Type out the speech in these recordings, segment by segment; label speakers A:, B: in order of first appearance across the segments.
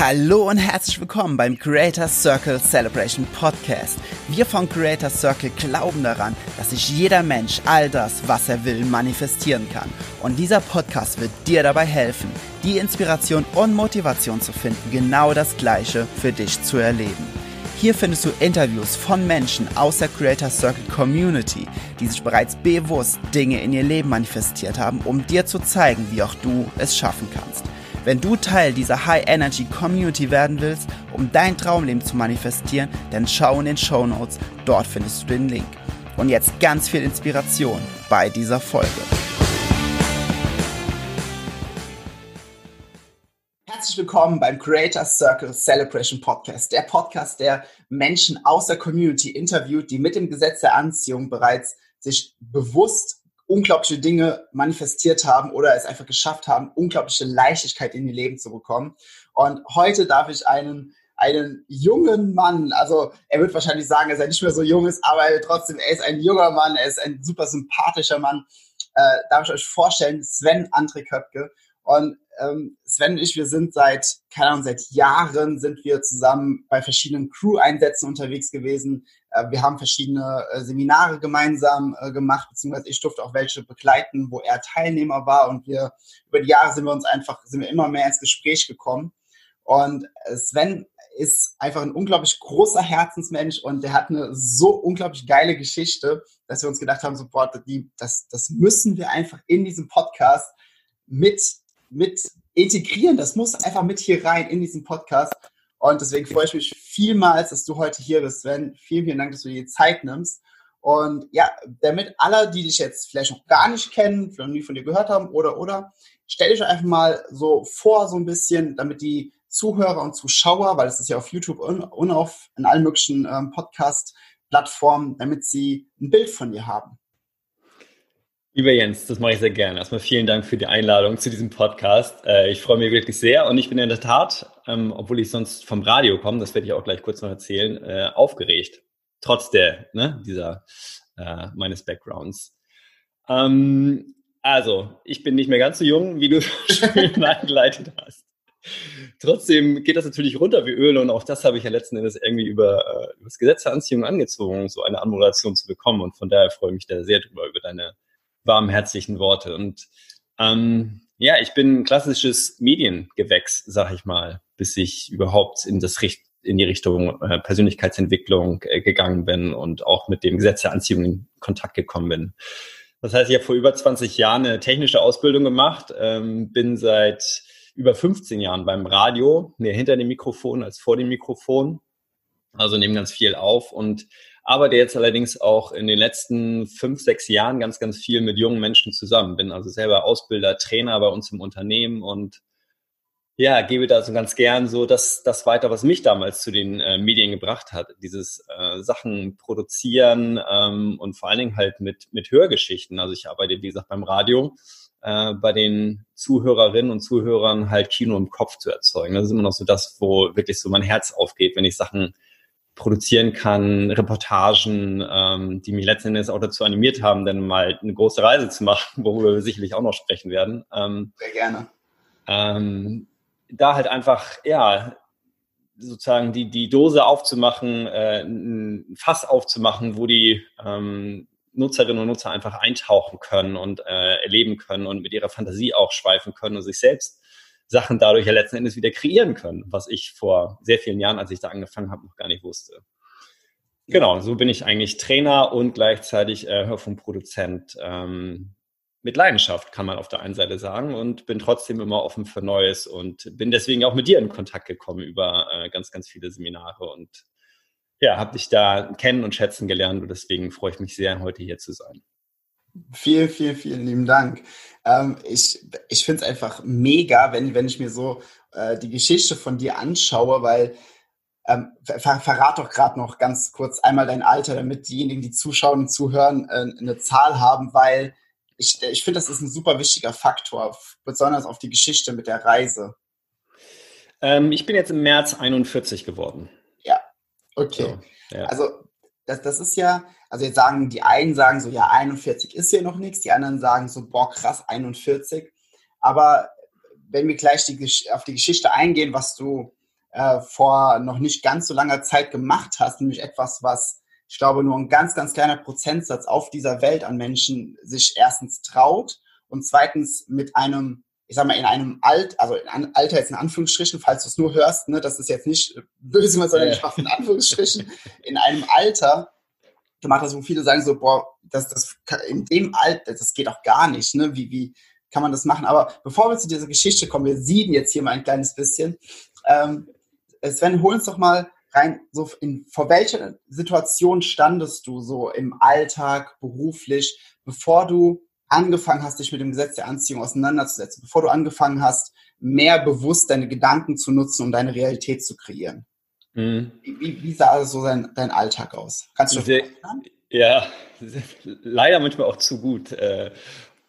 A: Hallo und herzlich willkommen beim Creator Circle Celebration Podcast. Wir von Creator Circle glauben daran, dass sich jeder Mensch all das, was er will, manifestieren kann. Und dieser Podcast wird dir dabei helfen, die Inspiration und Motivation zu finden, genau das Gleiche für dich zu erleben. Hier findest du Interviews von Menschen aus der Creator Circle Community, die sich bereits bewusst Dinge in ihr Leben manifestiert haben, um dir zu zeigen, wie auch du es schaffen kannst. Wenn du Teil dieser High Energy Community werden willst, um dein Traumleben zu manifestieren, dann schau in den Show Notes, dort findest du den Link. Und jetzt ganz viel Inspiration bei dieser Folge. Herzlich willkommen beim Creator Circle Celebration Podcast, der Podcast, der Menschen aus der Community interviewt, die mit dem Gesetz der Anziehung bereits sich bewusst unglaubliche Dinge manifestiert haben oder es einfach geschafft haben, unglaubliche Leichtigkeit in ihr Leben zu bekommen. Und heute darf ich einen einen jungen Mann, also er wird wahrscheinlich sagen, dass er nicht mehr so jung ist, aber trotzdem, er ist ein junger Mann, er ist ein super sympathischer Mann. Äh, darf ich euch vorstellen, Sven André Köpke. Und ähm, Sven und ich, wir sind seit, keine Ahnung, seit Jahren sind wir zusammen bei verschiedenen Crew-Einsätzen unterwegs gewesen. Äh, wir haben verschiedene äh, Seminare gemeinsam äh, gemacht, beziehungsweise ich durfte auch welche begleiten, wo er Teilnehmer war und wir über die Jahre sind wir uns einfach, sind wir immer mehr ins Gespräch gekommen. Und Sven ist einfach ein unglaublich großer Herzensmensch und der hat eine so unglaublich geile Geschichte, dass wir uns gedacht haben, die, das, das müssen wir einfach in diesem Podcast mit mit integrieren. Das muss einfach mit hier rein in diesen Podcast. Und deswegen freue ich mich vielmals, dass du heute hier bist, Sven. Vielen, vielen Dank, dass du dir die Zeit nimmst. Und ja, damit alle, die dich jetzt vielleicht noch gar nicht kennen, vielleicht noch nie von dir gehört haben oder, oder, stell dich einfach mal so vor, so ein bisschen, damit die Zuhörer und Zuschauer, weil es ist ja auf YouTube und, und auf in allen möglichen ähm, Podcast-Plattformen, damit sie ein Bild von dir haben.
B: Lieber Jens, das mache ich sehr gerne. Erstmal vielen Dank für die Einladung zu diesem Podcast. Äh, ich freue mich wirklich sehr und ich bin in der Tat, ähm, obwohl ich sonst vom Radio komme, das werde ich auch gleich kurz noch erzählen, äh, aufgeregt. Trotz der, ne, dieser, äh, meines Backgrounds. Ähm, also, ich bin nicht mehr ganz so jung, wie du schön eingeleitet hast. Trotzdem geht das natürlich runter wie Öl und auch das habe ich ja letzten Endes irgendwie über, äh, über das Gesetz der Anziehung angezogen, so eine Anmoderation zu bekommen und von daher freue ich mich da sehr drüber über deine warmherzlichen Worte. Und ähm, ja, ich bin ein klassisches Mediengewächs, sag ich mal, bis ich überhaupt in das Richt in die Richtung äh, Persönlichkeitsentwicklung äh, gegangen bin und auch mit dem Gesetz der Anziehung in Kontakt gekommen bin. Das heißt, ich habe vor über 20 Jahren eine technische Ausbildung gemacht, ähm, bin seit über 15 Jahren beim Radio, mehr hinter dem Mikrofon als vor dem Mikrofon, also nehme ganz viel auf und arbeite jetzt allerdings auch in den letzten fünf, sechs Jahren ganz, ganz viel mit jungen Menschen zusammen. Bin also selber Ausbilder, Trainer bei uns im Unternehmen und ja, gebe da so ganz gern so das, das weiter, was mich damals zu den äh, Medien gebracht hat. Dieses äh, Sachen produzieren ähm, und vor allen Dingen halt mit, mit Hörgeschichten. Also ich arbeite, wie gesagt, beim Radio, äh, bei den Zuhörerinnen und Zuhörern halt Kino im Kopf zu erzeugen. Das ist immer noch so das, wo wirklich so mein Herz aufgeht, wenn ich Sachen produzieren kann, Reportagen, ähm, die mich letzten Endes auch dazu animiert haben, dann mal eine große Reise zu machen, worüber wir sicherlich auch noch sprechen werden.
A: Ähm, Sehr gerne.
B: Ähm, da halt einfach, ja, sozusagen die, die Dose aufzumachen, äh, ein Fass aufzumachen, wo die ähm, Nutzerinnen und Nutzer einfach eintauchen können und äh, erleben können und mit ihrer Fantasie auch schweifen können und sich selbst Sachen dadurch ja letzten Endes wieder kreieren können, was ich vor sehr vielen Jahren, als ich da angefangen habe, noch gar nicht wusste. Genau, so bin ich eigentlich Trainer und gleichzeitig äh, Hörfunkproduzent ähm, mit Leidenschaft, kann man auf der einen Seite sagen, und bin trotzdem immer offen für Neues und bin deswegen auch mit dir in Kontakt gekommen über äh, ganz, ganz viele Seminare und ja, habe dich da kennen und schätzen gelernt und deswegen freue ich mich sehr, heute hier zu sein.
A: Vielen, vielen, vielen lieben Dank. Ähm, ich ich finde es einfach mega, wenn, wenn ich mir so äh, die Geschichte von dir anschaue, weil ähm, ver verrat doch gerade noch ganz kurz einmal dein Alter, damit diejenigen, die zuschauen und zuhören, äh, eine Zahl haben, weil ich, ich finde, das ist ein super wichtiger Faktor, besonders auf die Geschichte mit der Reise.
B: Ähm, ich bin jetzt im März 41 geworden.
A: Ja, okay. So, ja. Also das, das ist ja, also jetzt sagen die einen sagen so, ja, 41 ist ja noch nichts, die anderen sagen so, boah, krass, 41. Aber wenn wir gleich die, auf die Geschichte eingehen, was du, äh, vor noch nicht ganz so langer Zeit gemacht hast, nämlich etwas, was ich glaube nur ein ganz, ganz kleiner Prozentsatz auf dieser Welt an Menschen sich erstens traut und zweitens mit einem, ich sag mal, in einem Alt, also in Alter jetzt in Anführungsstrichen, falls du es nur hörst, ne, das ist jetzt nicht böse, sondern ich mache in Anführungsstrichen, in einem Alter gemacht hast, wo viele sagen so, boah, das, das in dem Alter, das geht auch gar nicht, ne? Wie, wie kann man das machen? Aber bevor wir zu dieser Geschichte kommen, wir sieden jetzt hier mal ein kleines bisschen. Ähm, Sven, hol uns doch mal rein, so in, vor welcher Situation standest du so im Alltag, beruflich, bevor du angefangen hast, dich mit dem Gesetz der Anziehung auseinanderzusetzen, bevor du angefangen hast, mehr bewusst deine Gedanken zu nutzen, um deine Realität zu kreieren? Mhm. Wie, wie, sah so dein, dein Alltag aus? Kannst du
B: das Ja, leider manchmal auch zu gut. Äh,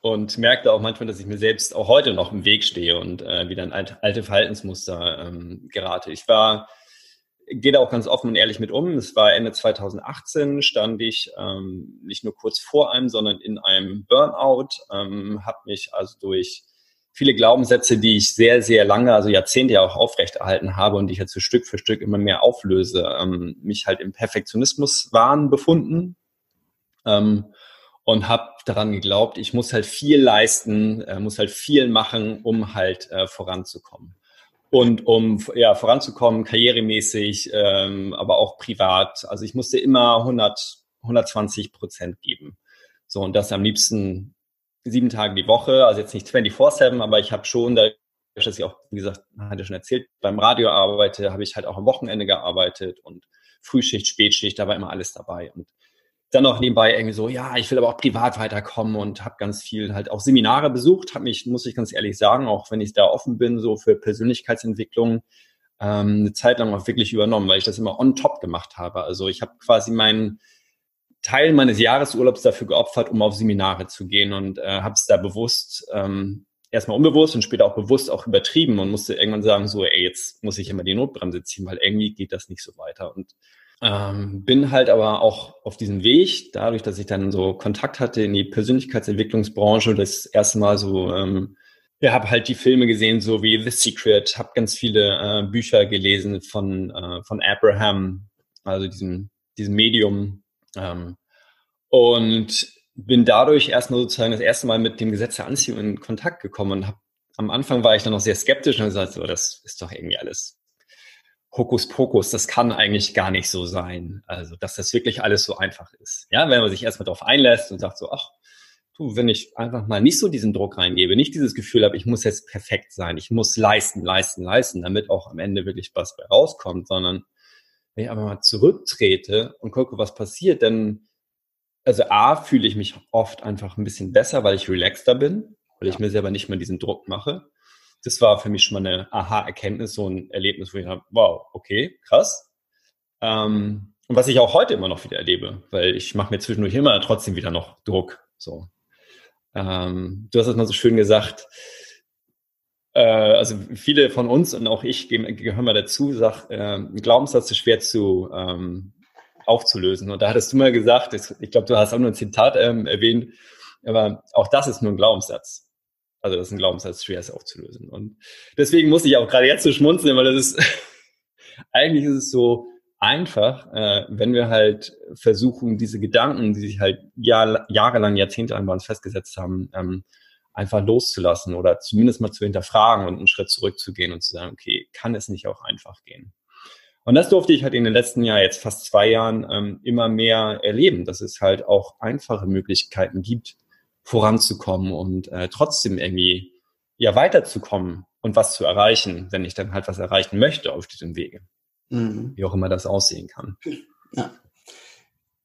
B: und merkte auch manchmal, dass ich mir selbst auch heute noch im Weg stehe und äh, wieder in alte Verhaltensmuster ähm, gerate. Ich war gehe da auch ganz offen und ehrlich mit um. Es war Ende 2018, stand ich ähm, nicht nur kurz vor einem, sondern in einem Burnout, ähm, habe mich also durch viele Glaubenssätze, die ich sehr, sehr lange, also Jahrzehnte ja auch aufrechterhalten habe und die ich jetzt so Stück für Stück immer mehr auflöse, ähm, mich halt im Perfektionismuswahn befunden ähm, und habe daran geglaubt, ich muss halt viel leisten, äh, muss halt viel machen, um halt äh, voranzukommen. Und um ja, voranzukommen, karrieremäßig, ähm, aber auch privat. Also ich musste immer 100, 120 Prozent geben. So, und das am liebsten sieben Tage die Woche, also jetzt nicht 24-7, aber ich habe schon, dadurch, dass ich auch, wie gesagt, hatte schon erzählt, beim Radio arbeite, habe ich halt auch am Wochenende gearbeitet und Frühschicht, Spätschicht, da war immer alles dabei. Und dann noch nebenbei irgendwie so, ja, ich will aber auch privat weiterkommen und habe ganz viel halt auch Seminare besucht, habe mich, muss ich ganz ehrlich sagen, auch wenn ich da offen bin, so für Persönlichkeitsentwicklung, ähm, eine Zeit lang auch wirklich übernommen, weil ich das immer on top gemacht habe. Also ich habe quasi meinen Teil meines Jahresurlaubs dafür geopfert, um auf Seminare zu gehen und äh, habe es da bewusst, ähm, erstmal unbewusst und später auch bewusst auch übertrieben und musste irgendwann sagen, so, ey, jetzt muss ich immer die Notbremse ziehen, weil irgendwie geht das nicht so weiter. Und ähm, bin halt aber auch auf diesem Weg, dadurch, dass ich dann so Kontakt hatte in die Persönlichkeitsentwicklungsbranche, das erste Mal so, ähm, ja, habe halt die Filme gesehen, so wie The Secret, habe ganz viele äh, Bücher gelesen von, äh, von Abraham, also diesem, diesem Medium. Ähm, und bin dadurch erstmal sozusagen das erste Mal mit dem Gesetz der Anziehung in Kontakt gekommen und hab, am Anfang war ich dann noch sehr skeptisch und gesagt, so, das ist doch irgendwie alles Hokuspokus, das kann eigentlich gar nicht so sein. Also, dass das wirklich alles so einfach ist. Ja, wenn man sich erstmal darauf einlässt und sagt so, ach, du, wenn ich einfach mal nicht so diesen Druck reingebe, nicht dieses Gefühl habe, ich muss jetzt perfekt sein, ich muss leisten, leisten, leisten, damit auch am Ende wirklich was rauskommt, sondern wenn ich einfach mal zurücktrete und gucke, was passiert, dann, also A, fühle ich mich oft einfach ein bisschen besser, weil ich relaxter bin, weil ich mir selber nicht mehr diesen Druck mache das war für mich schon mal eine Aha-Erkenntnis, so ein Erlebnis, wo ich dachte, wow, okay, krass. Ähm, und was ich auch heute immer noch wieder erlebe, weil ich mache mir zwischendurch immer trotzdem wieder noch Druck. So. Ähm, du hast es mal so schön gesagt, äh, also viele von uns und auch ich gehören mal dazu, sag, äh, Glaubenssatz ist schwer zu ähm, aufzulösen. Und da hattest du mal gesagt, ich glaube, du hast auch nur ein Zitat ähm, erwähnt, aber auch das ist nur ein Glaubenssatz. Also das ist ein Glaubenssatz, schwer ist aufzulösen. Und deswegen muss ich auch gerade jetzt so schmunzeln, weil das ist, eigentlich ist es so einfach, äh, wenn wir halt versuchen, diese Gedanken, die sich halt Jahr, jahrelang, jahrzehntelang bei uns festgesetzt haben, ähm, einfach loszulassen oder zumindest mal zu hinterfragen und einen Schritt zurückzugehen und zu sagen, okay, kann es nicht auch einfach gehen? Und das durfte ich halt in den letzten Jahr, jetzt fast zwei Jahren, ähm, immer mehr erleben, dass es halt auch einfache Möglichkeiten gibt, voranzukommen und äh, trotzdem irgendwie ja weiterzukommen und was zu erreichen, wenn ich dann halt was erreichen möchte auf diesem Wege. Mhm. Wie auch immer das aussehen kann.
A: Ja.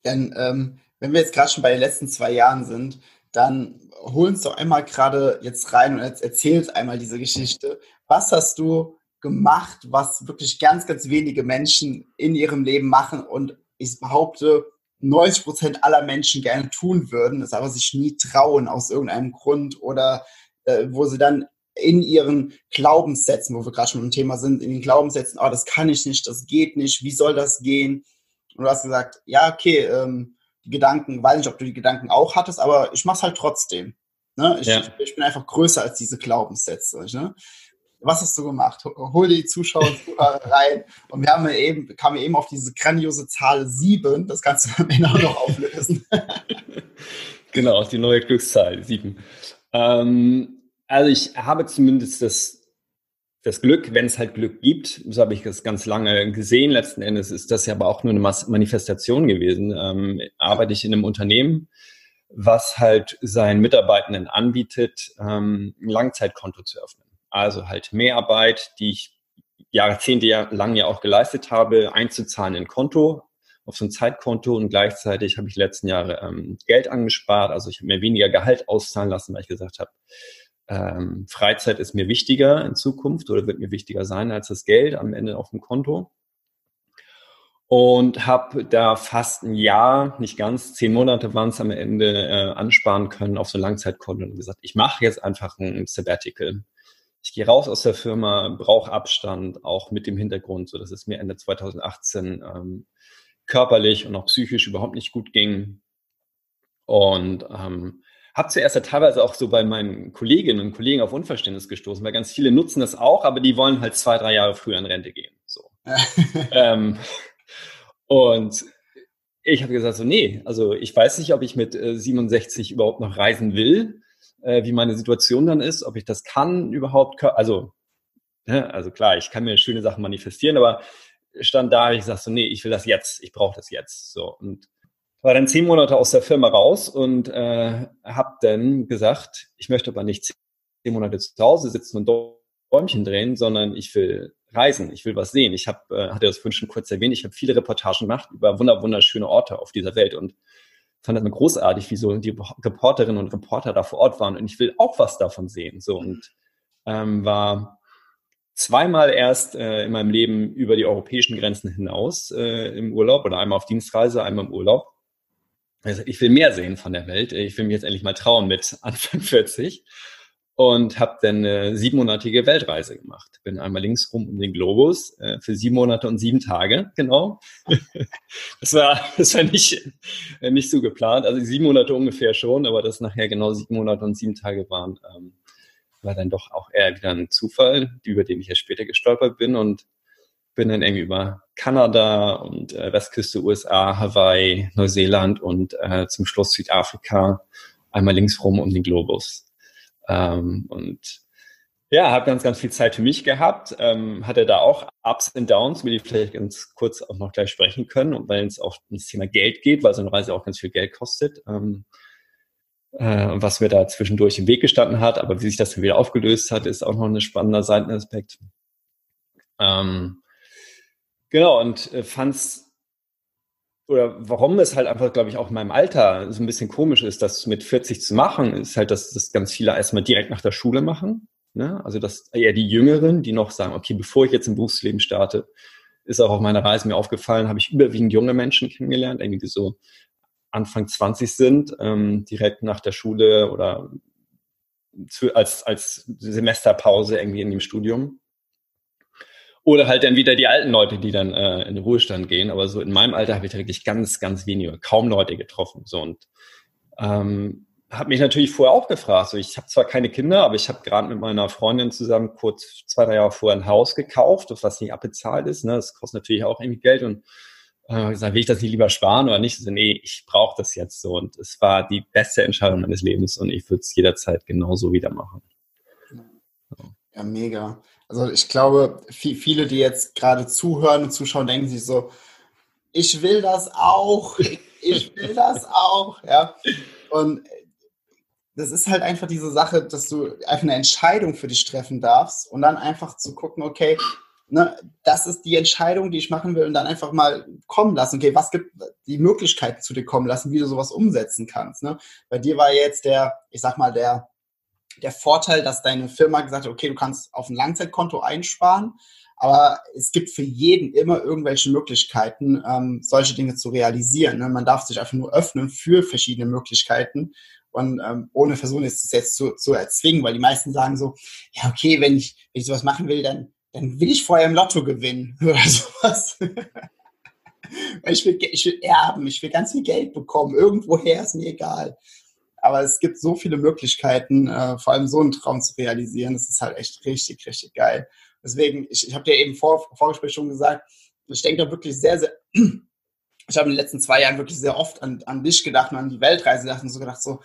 A: Dann, ähm, wenn wir jetzt gerade schon bei den letzten zwei Jahren sind, dann hol uns doch einmal gerade jetzt rein und jetzt erzählt einmal diese Geschichte. Was hast du gemacht, was wirklich ganz, ganz wenige Menschen in ihrem Leben machen und ich behaupte, 90 Prozent aller Menschen gerne tun würden, es aber sich nie trauen aus irgendeinem Grund oder äh, wo sie dann in ihren Glaubenssätzen, wo wir gerade schon im Thema sind, in den Glaubenssätzen, oh, das kann ich nicht, das geht nicht, wie soll das gehen? Und du hast gesagt, ja, okay, ähm, die Gedanken, weiß nicht, ob du die Gedanken auch hattest, aber ich mach's halt trotzdem. Ne? Ich, ja. ich, bin einfach größer als diese Glaubenssätze. Ne? Was hast du gemacht? Hol die Zuschauer rein. Und wir haben eben, kamen eben auf diese grandiose Zahl 7. Das kannst du am Ende auch noch auflösen.
B: genau, die neue Glückszahl 7. Ähm, also ich habe zumindest das das Glück, wenn es halt Glück gibt, so habe ich das ganz lange gesehen. Letzten Endes ist das ja aber auch nur eine Manifestation gewesen. Ähm, arbeite ich in einem Unternehmen, was halt seinen Mitarbeitenden anbietet, ähm, ein Langzeitkonto zu öffnen. Also halt Mehrarbeit, die ich Jahrzehnte lang ja auch geleistet habe, einzuzahlen in Konto, auf so ein Zeitkonto und gleichzeitig habe ich letzten Jahre ähm, Geld angespart. Also ich habe mir weniger Gehalt auszahlen lassen, weil ich gesagt habe, ähm, Freizeit ist mir wichtiger in Zukunft oder wird mir wichtiger sein als das Geld am Ende auf dem Konto. Und habe da fast ein Jahr, nicht ganz, zehn Monate waren es am Ende, äh, ansparen können auf so ein Langzeitkonto und gesagt, ich mache jetzt einfach ein Sabbatical. Ich gehe raus aus der Firma, brauche Abstand, auch mit dem Hintergrund, so dass es mir Ende 2018 ähm, körperlich und auch psychisch überhaupt nicht gut ging. Und ähm, habe zuerst ja teilweise auch so bei meinen Kolleginnen und Kollegen auf Unverständnis gestoßen, weil ganz viele nutzen das auch, aber die wollen halt zwei, drei Jahre früher in Rente gehen. So. ähm, und ich habe gesagt, so, nee, also ich weiß nicht, ob ich mit äh, 67 überhaupt noch reisen will, äh, wie meine Situation dann ist, ob ich das kann überhaupt, also, ne, also klar, ich kann mir schöne Sachen manifestieren, aber stand da, ich sag so, nee, ich will das jetzt, ich brauche das jetzt. So. Und war dann zehn Monate aus der Firma raus und äh, habe dann gesagt, ich möchte aber nicht zehn Monate zu Hause sitzen und Däumchen drehen, sondern ich will reisen, ich will was sehen. Ich habe, äh, hatte das vorhin schon kurz erwähnt, ich habe viele Reportagen gemacht über wunderschöne Orte auf dieser Welt und fand das mal großartig, wie so die Reporterinnen und Reporter da vor Ort waren und ich will auch was davon sehen. So und ähm, war zweimal erst äh, in meinem Leben über die europäischen Grenzen hinaus äh, im Urlaub oder einmal auf Dienstreise, einmal im Urlaub also ich will mehr sehen von der Welt. Ich will mich jetzt endlich mal trauen mit Anfang 40 und habe dann eine siebenmonatige Weltreise gemacht. Bin einmal links rum um den Globus äh, für sieben Monate und sieben Tage, genau. das war, das war nicht, äh, nicht so geplant. Also sieben Monate ungefähr schon, aber das nachher genau sieben Monate und sieben Tage waren, ähm, war dann doch auch eher wieder ein Zufall, über den ich ja später gestolpert bin und bin dann irgendwie über Kanada und äh, Westküste USA, Hawaii, Neuseeland und äh, zum Schluss Südafrika einmal links rum um den Globus. Ähm, und ja, habe ganz, ganz viel Zeit für mich gehabt. Ähm, hatte da auch Ups und Downs, über die vielleicht ganz kurz auch noch gleich sprechen können, und weil es auch ums Thema Geld geht, weil so eine Reise auch ganz viel Geld kostet. Ähm, äh, was mir da zwischendurch im Weg gestanden hat, aber wie sich das dann wieder aufgelöst hat, ist auch noch ein spannender Seitenaspekt. Ähm, Genau, und äh, fand's oder warum es halt einfach, glaube ich, auch in meinem Alter so ein bisschen komisch ist, das mit 40 zu machen, ist halt, dass das ganz viele erstmal direkt nach der Schule machen. Ne? Also dass eher die Jüngeren, die noch sagen, okay, bevor ich jetzt im Berufsleben starte, ist auch auf meiner Reise mir aufgefallen, habe ich überwiegend junge Menschen kennengelernt, irgendwie so Anfang 20 sind, ähm, direkt nach der Schule oder zu, als, als Semesterpause irgendwie in dem Studium. Oder halt dann wieder die alten Leute, die dann äh, in den Ruhestand gehen. Aber so in meinem Alter habe ich wirklich ganz, ganz wenige, kaum Leute getroffen. So und ähm, habe mich natürlich vorher auch gefragt. So, ich habe zwar keine Kinder, aber ich habe gerade mit meiner Freundin zusammen kurz zwei, drei Jahre vorher ein Haus gekauft, was nicht abbezahlt ist. Ne? Das kostet natürlich auch irgendwie Geld und äh, gesagt, will ich das nicht lieber sparen oder nicht? So, nee, ich brauche das jetzt so. Und es war die beste Entscheidung meines Lebens und ich würde es jederzeit genauso wieder machen.
A: Ja, mega. Also ich glaube, viele, die jetzt gerade zuhören und zuschauen, denken sich so, ich will das auch, ich will das auch, ja. Und das ist halt einfach diese Sache, dass du einfach eine Entscheidung für dich treffen darfst und dann einfach zu gucken, okay, ne, das ist die Entscheidung, die ich machen will und dann einfach mal kommen lassen. Okay, was gibt die Möglichkeiten zu dir kommen lassen, wie du sowas umsetzen kannst. Ne? Bei dir war jetzt der, ich sag mal, der der Vorteil, dass deine Firma gesagt hat, okay, du kannst auf ein Langzeitkonto einsparen, aber es gibt für jeden immer irgendwelche Möglichkeiten, ähm, solche Dinge zu realisieren. Ne? Man darf sich einfach nur öffnen für verschiedene Möglichkeiten. Und ähm, ohne versuchen, es jetzt zu, zu erzwingen, weil die meisten sagen so, ja, okay, wenn ich, wenn ich sowas machen will, dann, dann will ich vorher im Lotto gewinnen oder sowas. ich, will, ich will erben, ich will ganz viel Geld bekommen, irgendwoher ist mir egal. Aber es gibt so viele Möglichkeiten, äh, vor allem so einen Traum zu realisieren. Das ist halt echt richtig, richtig geil. Deswegen, ich, ich habe dir eben vor Vorgespräch schon gesagt, ich denke wirklich sehr, sehr, ich habe in den letzten zwei Jahren wirklich sehr oft an, an dich gedacht und an die Weltreise gedacht und so gedacht, so,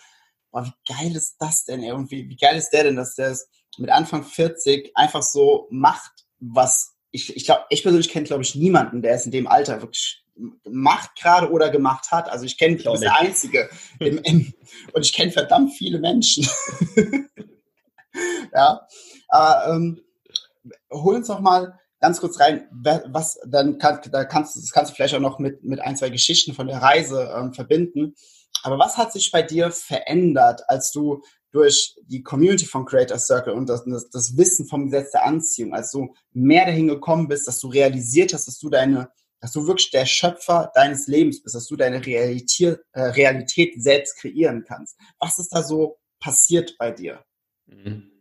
A: boah, wie geil ist das denn, ey? Und wie, wie geil ist der denn, dass der es mit Anfang 40 einfach so macht, was ich, ich glaube, ich persönlich kenne, glaube ich, niemanden, der es in dem Alter wirklich macht gerade oder gemacht hat. Also ich kenne, ich, der Einzige. Im, im, und ich kenne verdammt viele Menschen. ja, aber ähm, hol uns noch mal ganz kurz rein, was dann kann, da kannst, das kannst du vielleicht auch noch mit, mit ein, zwei Geschichten von der Reise ähm, verbinden. Aber was hat sich bei dir verändert, als du durch die Community von Creator Circle und das, das, das Wissen vom Gesetz der Anziehung, als du mehr dahin gekommen bist, dass du realisiert hast, dass du deine, dass du wirklich der Schöpfer deines Lebens bist, dass du deine Realität, äh, Realität selbst kreieren kannst. Was ist da so passiert bei dir?
B: Mhm.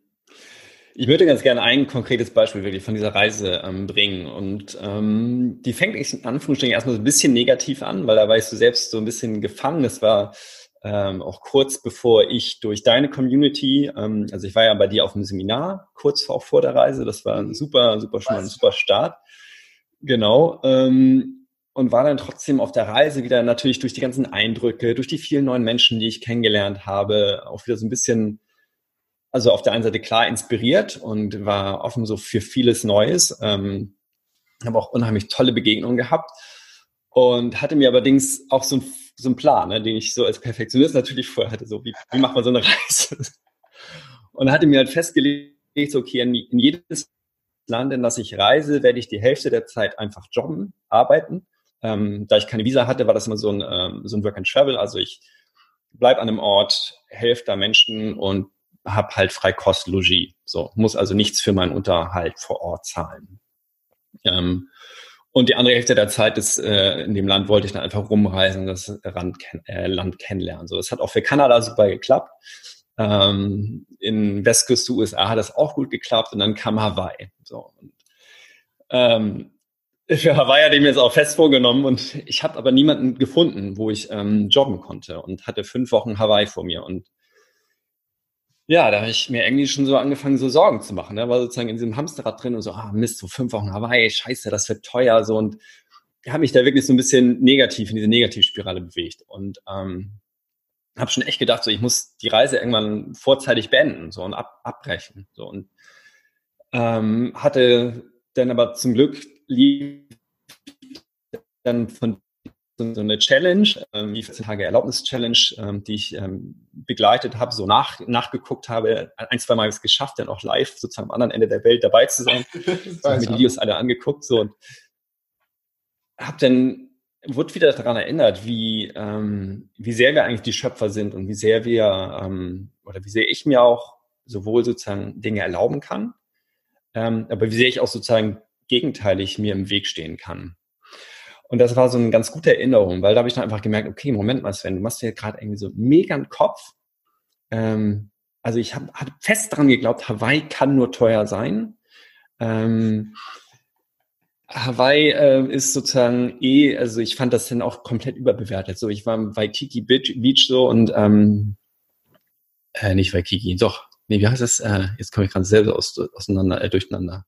B: Ich würde ganz gerne ein konkretes Beispiel wirklich von dieser Reise ähm, bringen. Und ähm, die fängt in Anführungsstrichen erstmal so ein bisschen negativ an, weil da warst du selbst so ein bisschen gefangen. Es war ähm, auch kurz bevor ich durch deine Community, ähm, also ich war ja bei dir auf dem Seminar, kurz vor, auch vor der Reise, das war ein super, super, schon mal ein super Start. Genau. Ähm, und war dann trotzdem auf der Reise wieder natürlich durch die ganzen Eindrücke, durch die vielen neuen Menschen, die ich kennengelernt habe, auch wieder so ein bisschen also auf der einen Seite klar inspiriert und war offen so für vieles Neues. Ähm, habe auch unheimlich tolle Begegnungen gehabt und hatte mir allerdings auch so, ein, so einen Plan, ne, den ich so als Perfektionist natürlich vorher hatte, so wie, wie macht man so eine Reise? Und hatte mir halt festgelegt, so, okay, in, in jedes Land, in das ich reise, werde ich die Hälfte der Zeit einfach jobben, arbeiten. Ähm, da ich keine Visa hatte, war das immer so ein, ähm, so ein Work and Travel. Also ich bleibe an einem Ort, helfe da Menschen und habe halt frei Kost Logis. So, muss also nichts für meinen Unterhalt vor Ort zahlen. Ähm, und die andere Hälfte der Zeit ist, äh, in dem Land wollte ich dann einfach rumreisen, das Land, äh, Land kennenlernen. So, das hat auch für Kanada super geklappt. Ähm, in Westküste USA hat das auch gut geklappt und dann kam Hawaii. So, und, ähm, für Hawaii hatte ich mir jetzt auch fest vorgenommen und ich habe aber niemanden gefunden, wo ich ähm, joggen konnte und hatte fünf Wochen Hawaii vor mir und ja, da habe ich mir irgendwie schon so angefangen, so Sorgen zu machen. Da war sozusagen in diesem Hamsterrad drin und so, ah Mist, so fünf Wochen Hawaii, scheiße, das wird teuer, so und habe mich da wirklich so ein bisschen negativ in diese Negativspirale bewegt und ähm, habe schon echt gedacht, so ich muss die Reise irgendwann vorzeitig beenden, so und ab, abbrechen, so und ähm, hatte dann aber zum Glück lief dann von so eine Challenge, ähm, die 14 Tage Erlaubnis-Challenge, ähm, die ich ähm, begleitet habe, so nach, nachgeguckt habe, ein, zwei Mal es geschafft, dann auch live sozusagen am anderen Ende der Welt dabei zu sein. habe mir die Videos alle angeguckt so und habe dann wurde wieder daran erinnert, wie, ähm, wie sehr wir eigentlich die Schöpfer sind und wie sehr wir ähm, oder wie sehr ich mir auch sowohl sozusagen Dinge erlauben kann, ähm, aber wie sehr ich auch sozusagen gegenteilig mir im Weg stehen kann. Und das war so eine ganz gute Erinnerung, weil da habe ich dann einfach gemerkt, okay, Moment mal, Sven, du machst dir gerade irgendwie so mega einen Kopf. Ähm, also ich habe hab fest daran geglaubt, Hawaii kann nur teuer sein. Ähm, Hawaii äh, ist sozusagen eh, also ich fand das dann auch komplett überbewertet. So, ich war im Waikiki Beach, so und ähm, äh, nicht Waikiki, doch, nee, wie heißt das? Äh, jetzt komme ich gerade selber aus, auseinander, äh, durcheinander.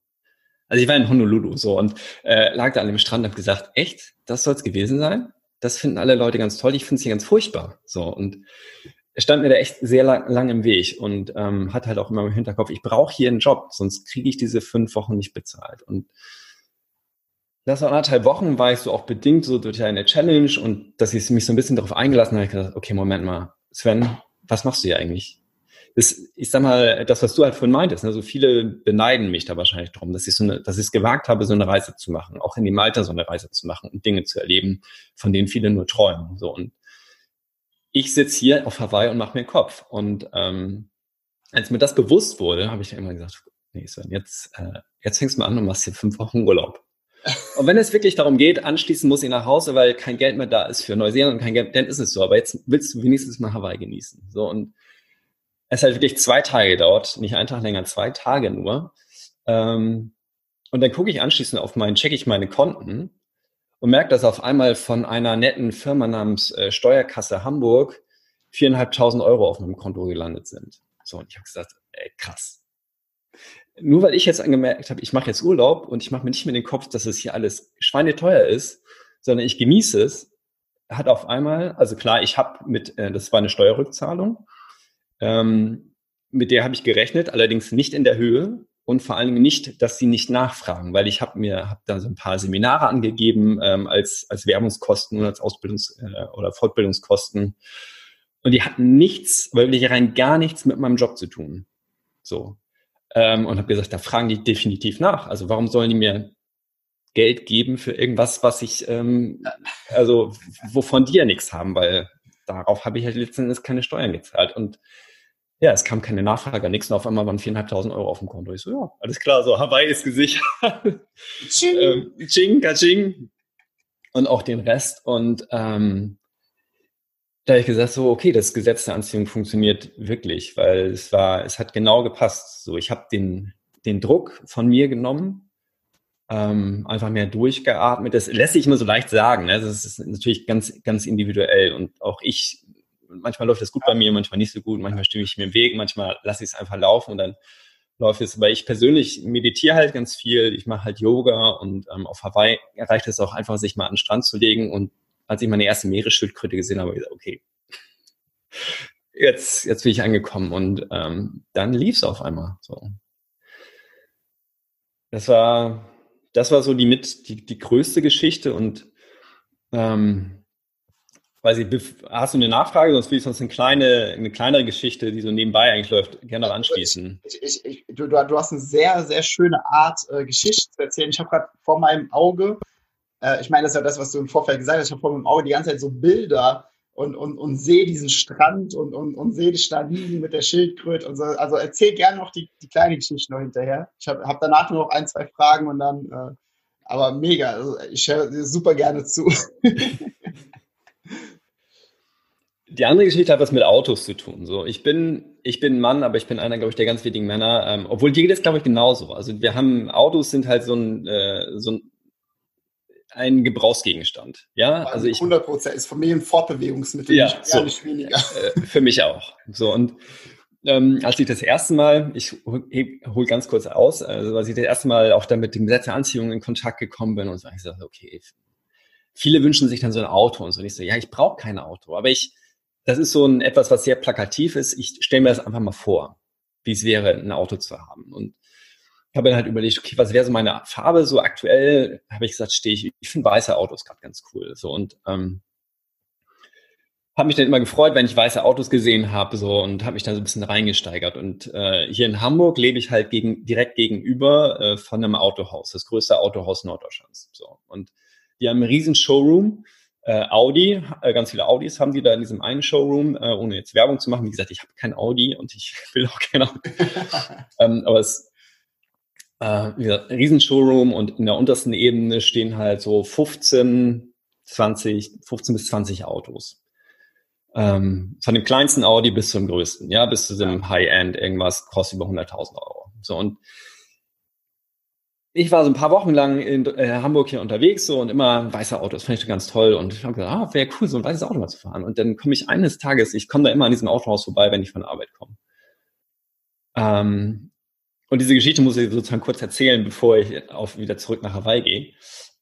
B: Also ich war in Honolulu so und äh, lag da an dem Strand und habe gesagt, echt, das soll es gewesen sein? Das finden alle Leute ganz toll, ich finde es hier ganz furchtbar. So und stand mir da echt sehr lang, lang im Weg und ähm, hat halt auch immer im Hinterkopf, ich brauche hier einen Job, sonst kriege ich diese fünf Wochen nicht bezahlt. Und das war anderthalb Wochen, war ich so auch bedingt so durch eine Challenge und dass ich mich so ein bisschen darauf eingelassen habe, ich gesagt, okay, Moment mal, Sven, was machst du hier eigentlich? das, ich sag mal, das, was du halt vorhin meintest, ne, so viele beneiden mich da wahrscheinlich drum, dass ich so eine, dass ich es gewagt habe, so eine Reise zu machen, auch in dem Alter so eine Reise zu machen und Dinge zu erleben, von denen viele nur träumen. So und ich sitze hier auf Hawaii und mache mir den Kopf. Und ähm, als mir das bewusst wurde, habe ich immer gesagt, nee, Sven, jetzt, äh, jetzt fängst du mal an und machst hier fünf Wochen Urlaub. Und wenn es wirklich darum geht, anschließend muss ich nach Hause, weil kein Geld mehr da ist für Neuseeland und kein Geld, dann ist es so. Aber jetzt willst du wenigstens mal Hawaii genießen. So und es hat wirklich zwei Tage gedauert, nicht einen Tag länger, zwei Tage nur. Ähm, und dann gucke ich anschließend auf meinen, checke ich meine Konten und merke, dass auf einmal von einer netten Firma namens äh, Steuerkasse Hamburg viereinhalbtausend Euro auf meinem Konto gelandet sind. So, und ich habe gesagt, ey, krass. Nur weil ich jetzt angemerkt habe, ich mache jetzt Urlaub und ich mache mir nicht mehr den Kopf, dass es hier alles schweineteuer ist, sondern ich genieße es, hat auf einmal, also klar, ich habe mit, äh, das war eine Steuerrückzahlung, ähm, mit der habe ich gerechnet, allerdings nicht in der Höhe und vor allen Dingen nicht, dass sie nicht nachfragen, weil ich habe mir hab da so ein paar Seminare angegeben ähm, als als Werbungskosten und als Ausbildungs- äh, oder Fortbildungskosten und die hatten nichts, wirklich rein gar nichts mit meinem Job zu tun. So. Ähm, und habe gesagt, da fragen die definitiv nach. Also warum sollen die mir Geld geben für irgendwas, was ich, ähm, also wovon die ja nichts haben, weil darauf habe ich halt letztendlich keine Steuern gezahlt. Und ja, es kam keine Nachfrage, nichts und auf einmal waren 4.500 Euro auf dem Konto. Ich so, ja, alles klar, so Hawaii ist gesichert. Ching, ähm, ching, kaching. Und auch den Rest. Und ähm, da habe ich gesagt, so, okay, das Gesetz der Anziehung funktioniert wirklich, weil es war, es hat genau gepasst. So, ich habe den, den Druck von mir genommen, ähm, einfach mehr durchgeatmet. Das lässt sich immer so leicht sagen. Ne? Das ist natürlich ganz, ganz individuell und auch ich, manchmal läuft das gut bei mir, manchmal nicht so gut, manchmal stimme ich mir im Weg, manchmal lasse ich es einfach laufen und dann läuft es. Weil ich persönlich meditiere halt ganz viel, ich mache halt Yoga und ähm, auf Hawaii reicht es auch einfach, sich mal an den Strand zu legen und als ich meine erste Meeresschildkröte gesehen habe, habe ich gesagt, okay, jetzt, jetzt bin ich angekommen und ähm, dann lief es auf einmal. So. Das war, das war so die mit die, die größte Geschichte und ähm, weiß ich, hast du eine Nachfrage, sonst will ich sonst eine kleine, eine kleinere Geschichte, die so nebenbei eigentlich läuft, gerne noch anschließen.
A: Ich, ich, ich, du, du hast eine sehr, sehr schöne Art, äh, Geschichte zu erzählen. Ich habe gerade vor meinem Auge äh, ich meine, das ist ja das, was du im Vorfeld gesagt hast. Ich habe vor meinem Auge die ganze Zeit so Bilder und, und, und sehe diesen Strand und, und, und sehe dich da liegen mit der Schildkröte und so. Also erzähl gerne noch die, die kleine Geschichte noch hinterher. Ich habe hab danach nur noch ein, zwei Fragen und dann, äh, aber mega. Also ich höre super gerne zu.
B: Die andere Geschichte hat was mit Autos zu tun. So, ich bin, ich bin ein Mann, aber ich bin einer, glaube ich, der ganz wenigen Männer. Ähm, obwohl dir geht es, glaube ich, genauso. Also wir haben Autos sind halt so ein, äh, so ein ein Gebrauchsgegenstand. Ja,
A: also ich 100 Prozent ist Familienfortbewegungsmittel,
B: ja, nicht, so, nicht weniger. Äh, für mich auch. So und ähm, als ich das erste Mal, ich hole ganz kurz aus, also als ich das erste Mal auch dann mit dem Gesetz der Anziehung in Kontakt gekommen bin und so, ich so, okay, viele wünschen sich dann so ein Auto und so. Und ich so, ja, ich brauche kein Auto, aber ich, das ist so ein etwas, was sehr plakativ ist. Ich stelle mir das einfach mal vor, wie es wäre, ein Auto zu haben. Und habe dann halt überlegt, okay, was wäre so meine Farbe? So aktuell habe ich gesagt, stehe ich, ich finde weiße Autos gerade ganz cool. So und ähm, habe mich dann immer gefreut, wenn ich weiße Autos gesehen habe, so und habe mich dann so ein bisschen reingesteigert. Und äh, hier in Hamburg lebe ich halt gegen, direkt gegenüber äh, von einem Autohaus, das größte Autohaus Norddeutschlands. So und die haben einen riesen Showroom. Äh, Audi, äh, ganz viele Audis haben die da in diesem einen Showroom, äh, ohne jetzt Werbung zu machen. Wie gesagt, ich habe kein Audi und ich will auch kein Auto. ähm, aber es äh, wie gesagt, riesen Showroom und in der untersten Ebene stehen halt so 15, 20, 15 bis 20 Autos. Ähm, von dem kleinsten Audi bis zum größten, ja, bis zu dem High-End, irgendwas kostet über 100.000 Euro. So und ich war so ein paar Wochen lang in äh, Hamburg hier unterwegs so und immer weiße Autos, fand ich ganz toll und ich habe gedacht, ah, wäre cool, so ein weißes Auto mal zu fahren. Und dann komme ich eines Tages, ich komme da immer an diesem Autohaus vorbei, wenn ich von der Arbeit komme. Ähm, und diese Geschichte muss ich sozusagen kurz erzählen, bevor ich auf, wieder zurück nach Hawaii gehe.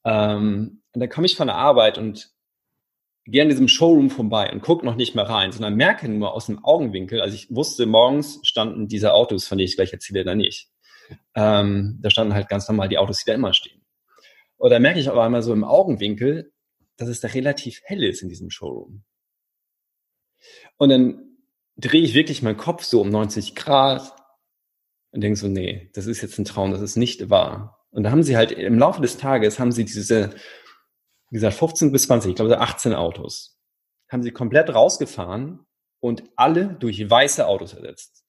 B: Ähm, und dann komme ich von der Arbeit und gehe an diesem Showroom vorbei und gucke noch nicht mehr rein, sondern merke nur aus dem Augenwinkel, also ich wusste, morgens standen diese Autos, von denen ich gleich erzähle, da nicht. Ähm, da standen halt ganz normal die Autos, die da immer stehen. Und da merke ich aber einmal so im Augenwinkel, dass es da relativ hell ist in diesem Showroom. Und dann drehe ich wirklich meinen Kopf so um 90 Grad, und denke so, nee, das ist jetzt ein Traum, das ist nicht wahr. Und da haben sie halt im Laufe des Tages haben sie diese, wie gesagt, 15 bis 20, ich glaube 18 Autos, haben sie komplett rausgefahren und alle durch weiße Autos ersetzt.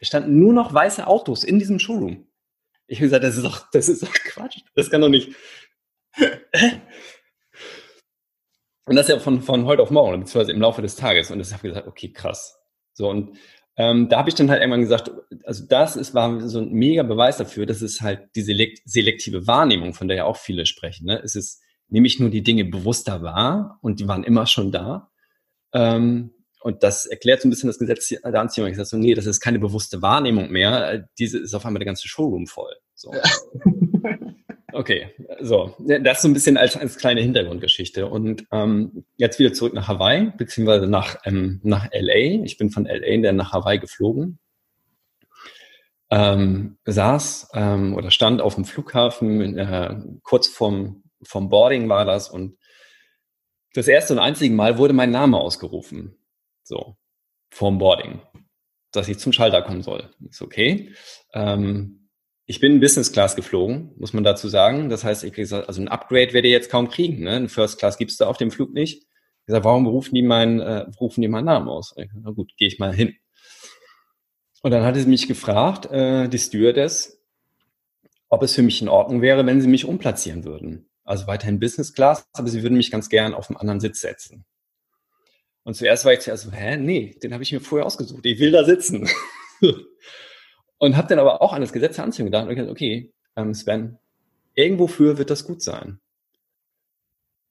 B: Es standen nur noch weiße Autos in diesem Showroom. Ich habe gesagt, das ist doch, das ist doch Quatsch. Das kann doch nicht. und das ja von, von heute auf morgen, beziehungsweise im Laufe des Tages. Und das habe ich gesagt, okay, krass. So, und ähm, da habe ich dann halt irgendwann gesagt, also das ist, war so ein mega Beweis dafür, dass es halt die selektive Wahrnehmung, von der ja auch viele sprechen. Ne? Es ist nämlich nur die Dinge bewusster wahr und die waren immer schon da. Ähm, und das erklärt so ein bisschen das Gesetz der Anziehung. Ich sage so, nee, das ist keine bewusste Wahrnehmung mehr. Diese ist auf einmal der ganze Showroom voll. So. Okay, so, das so ein bisschen als, als kleine Hintergrundgeschichte. Und ähm, jetzt wieder zurück nach Hawaii, beziehungsweise nach, ähm, nach LA. Ich bin von LA dann nach Hawaii geflogen. Ähm, saß ähm, oder stand auf dem Flughafen, äh, kurz vorm, vorm Boarding war das und das erste und einzige Mal wurde mein Name ausgerufen. So, vorm Boarding, dass ich zum Schalter kommen soll. Ist okay. Ähm, ich bin Business Class geflogen, muss man dazu sagen. Das heißt, ich gesagt, also ein Upgrade werdet ihr jetzt kaum kriegen. Ne? Ein First Class gibt's da auf dem Flug nicht. Ich gesagt, warum rufen die meinen, äh, rufen die meinen Namen aus? Ich, na gut, gehe ich mal hin. Und dann hatte sie mich gefragt, äh, die Stewardess, ob es für mich in Ordnung wäre, wenn sie mich umplatzieren würden. Also weiterhin Business Class, aber sie würden mich ganz gern auf einen anderen Sitz setzen. Und zuerst war ich zuerst so, hä, nee, den habe ich mir vorher ausgesucht. Ich will da sitzen. Und habe dann aber auch an das Gesetz der Anziehung gedacht und gesagt, okay, ähm, Sven, irgendwofür wird das gut sein.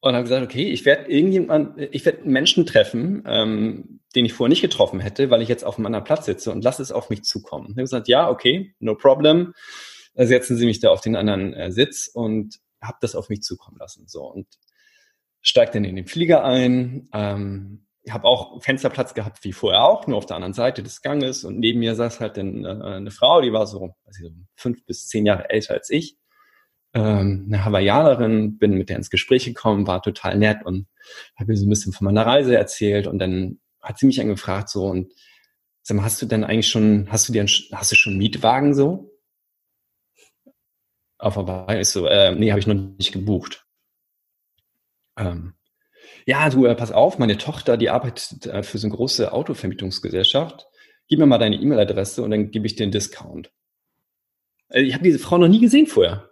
B: Und habe gesagt, okay, ich werde irgendjemand, ich werde Menschen treffen, ähm, den ich vorher nicht getroffen hätte, weil ich jetzt auf einem anderen Platz sitze und lasse es auf mich zukommen. Ich habe gesagt, ja, okay, no problem. Setzen Sie mich da auf den anderen äh, Sitz und habe das auf mich zukommen lassen. So und steigt dann in den Flieger ein, ähm, habe auch Fensterplatz gehabt wie vorher auch, nur auf der anderen Seite des Ganges. Und neben mir saß halt dann, äh, eine Frau, die war so, weiß ich, so fünf bis zehn Jahre älter als ich. Ähm, eine Hawaiianerin, bin mit der ins Gespräch gekommen, war total nett und habe ihr so ein bisschen von meiner Reise erzählt. Und dann hat sie mich angefragt so und sag mal, hast du denn eigentlich schon, hast du dir, hast du schon Mietwagen so? Auf Hawaii ist so, äh, nee, habe ich noch nicht gebucht. Ähm, ja, du, äh, pass auf, meine Tochter, die arbeitet äh, für so eine große Autovermietungsgesellschaft. Gib mir mal deine E-Mail-Adresse und dann gebe ich dir einen Discount. Also ich habe diese Frau noch nie gesehen vorher.